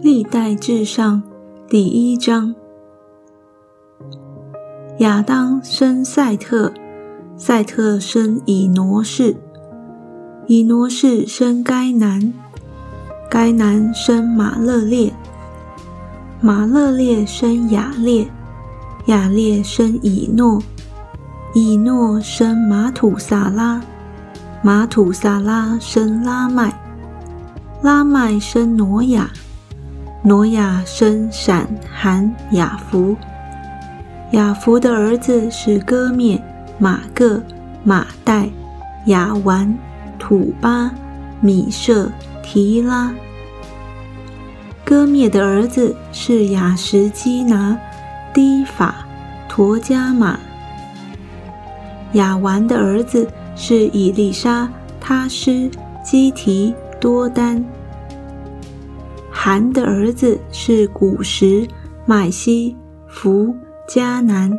历代至上第一章。亚当生赛特，赛特生以挪士，以挪士生该南，该南生马勒列，马勒列生雅列，雅列生以诺，以诺生马土撒拉，马土撒拉生拉麦，拉麦生挪亚。挪亚生闪、含、雅弗。雅弗的儿子是哥灭、马各、马代、雅完、土巴、米舍、提拉。哥灭的儿子是雅什基拿、低法、陀加马。雅完的儿子是以利沙、他施、基提、多丹。韩的儿子是古时、麦西、弗、迦南。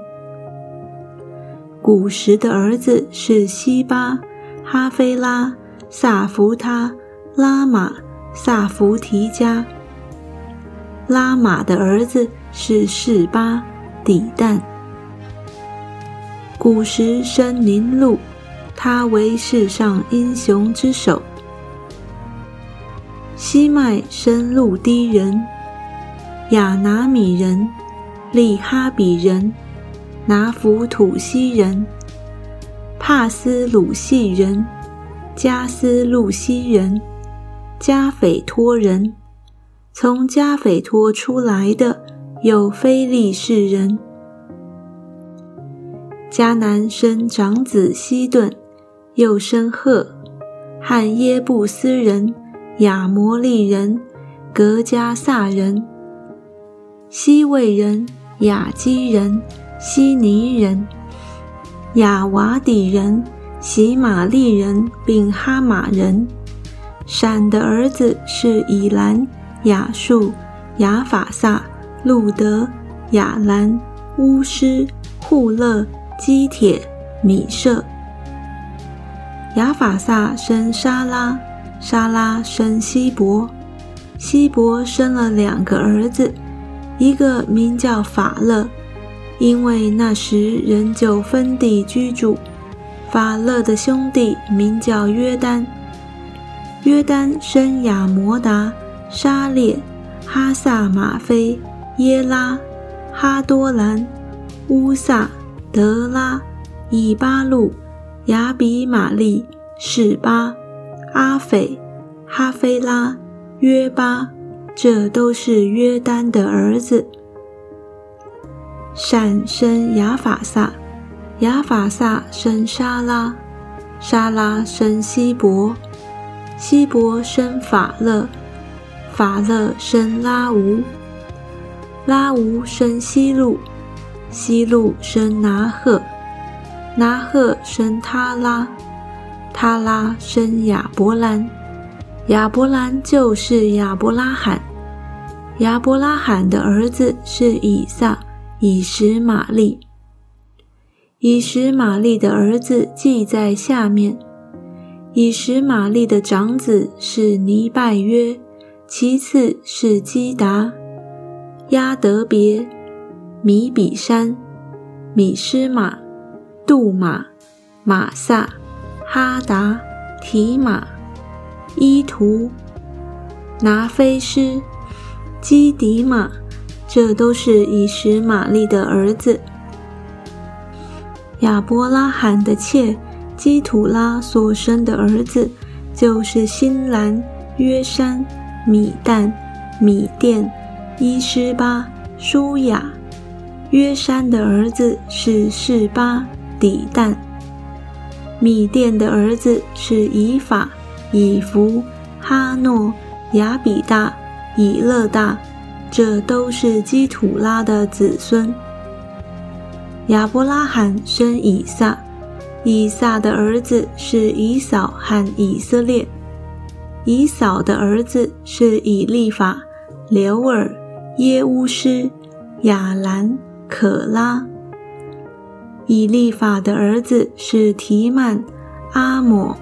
古时的儿子是西巴、哈菲拉、萨弗他、拉玛、萨弗提加。拉玛的儿子是士巴、底旦。古时生宁禄，他为世上英雄之首。西麦生路低人，亚拿米人，利哈比人，拿弗土西人，帕斯鲁西人，加斯路西人，加斐托人。从加斐托出来的有非利士人。迦南生长子西顿，又生赫，和耶布斯人。亚摩利人、格加萨人、西魏人、雅基人、悉尼人、亚瓦底人、喜玛利人，并哈马人。闪的儿子是以兰、亚述、亚法萨、路德、亚兰、乌斯、户勒、基铁、米舍。亚法萨生沙拉。沙拉生希伯，希伯生了两个儿子，一个名叫法勒，因为那时人就分地居住。法勒的兄弟名叫约丹，约丹生亚摩达、沙列、哈萨马菲、耶拉、哈多兰、乌萨、德拉、以巴路、亚比玛利、士巴。阿斐、哈菲拉、约巴，这都是约丹的儿子。善生亚法萨，亚法萨生沙拉，沙拉生希伯，希伯生法勒，法勒生拉吾，拉吾生希路，希路生拿赫，拿赫生他拉。他拉生亚伯兰，亚伯兰就是亚伯拉罕。亚伯拉罕的儿子是以撒、以实玛利。以实玛利的儿子记在下面。以实玛利的长子是尼拜约，其次是基达、亚德别、米比山、米施玛、杜玛、马萨。哈达、提马、伊图、拿菲斯、基迪马，这都是以实玛利的儿子。亚伯拉罕的妾基土拉所生的儿子，就是新兰、约山、米旦、米甸、伊施巴、舒雅。约山的儿子是示巴、底旦。米甸的儿子是以法、以弗、哈诺、亚比大、以勒大，这都是基土拉的子孙。亚伯拉罕生以撒，以撒的儿子是以扫和以色列。以扫的儿子是以利法、刘尔、耶乌斯、亚兰、可拉。以利法的儿子是提曼、阿抹、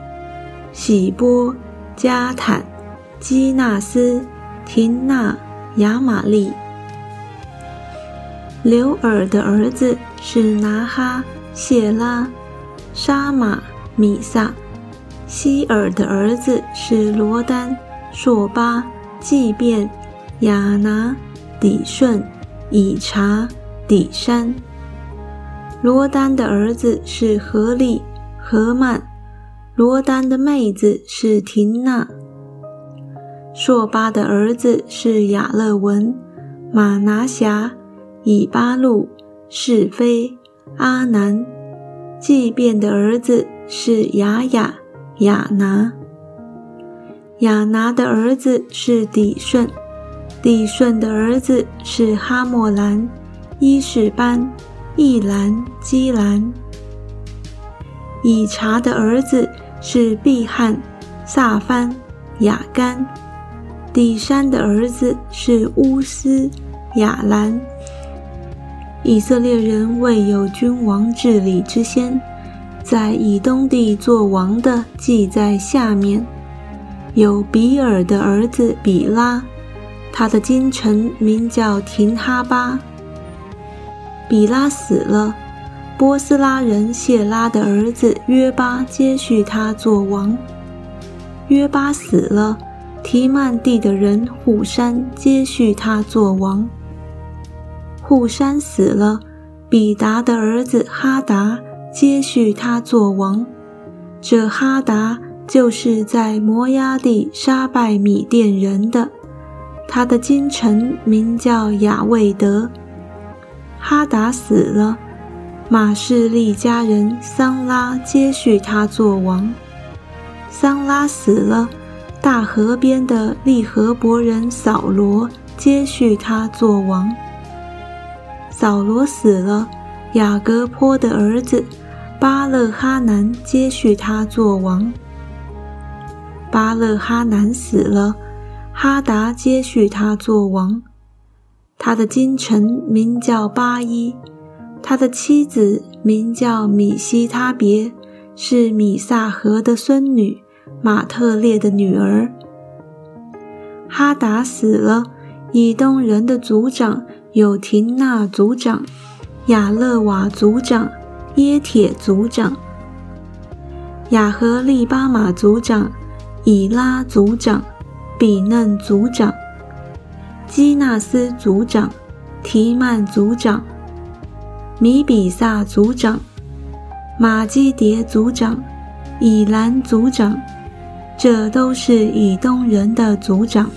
喜波、加坦、基纳斯、廷纳、亚玛利。刘尔的儿子是拿哈、谢拉、沙马、米萨；希尔的儿子是罗丹、朔巴、祭便、亚拿、底顺、以查、底山。罗丹的儿子是何利、何曼；罗丹的妹子是廷娜。朔巴的儿子是亚勒文、马拿辖。以巴路、是非、阿南，祭便的儿子是雅雅、雅拿。雅拿的儿子是底顺，底顺的儿子是哈莫兰、伊士班、易兰、基兰。以查的儿子是毕汉、萨番、雅干。底山的儿子是乌斯、雅兰。以色列人未有君王治理之先，在以东地做王的记在下面。有比尔的儿子比拉，他的京城名叫廷哈巴。比拉死了，波斯拉人谢拉的儿子约巴接续他做王。约巴死了，提曼地的人户山接续他做王。户山死了，比达的儿子哈达接续他做王。这哈达就是在摩崖地杀败米甸人的，他的京城名叫雅未德。哈达死了，马士利家人桑拉接续他做王。桑拉死了，大河边的利和伯人扫罗接续他做王。扫罗死了，雅各坡的儿子巴勒哈南接续他做王。巴勒哈南死了，哈达接续他做王。他的金臣名叫巴伊，他的妻子名叫米西他别，是米萨河的孙女，马特列的女儿。哈达死了，以东人的族长。有廷纳族长、亚勒瓦族长、耶铁族长、雅和利巴马族长、以拉族长、比嫩族长、基纳斯族长、提曼族长、米比萨族长、马基迭族长、以兰族长，这都是以东人的族长。